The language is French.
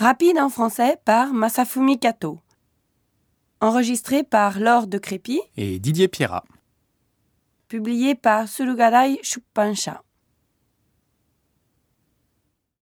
Rapide en français par Masafumi Kato. Enregistré par Laure de Crépy, et Didier Pierrat. publié par Surugarai Shuppansha.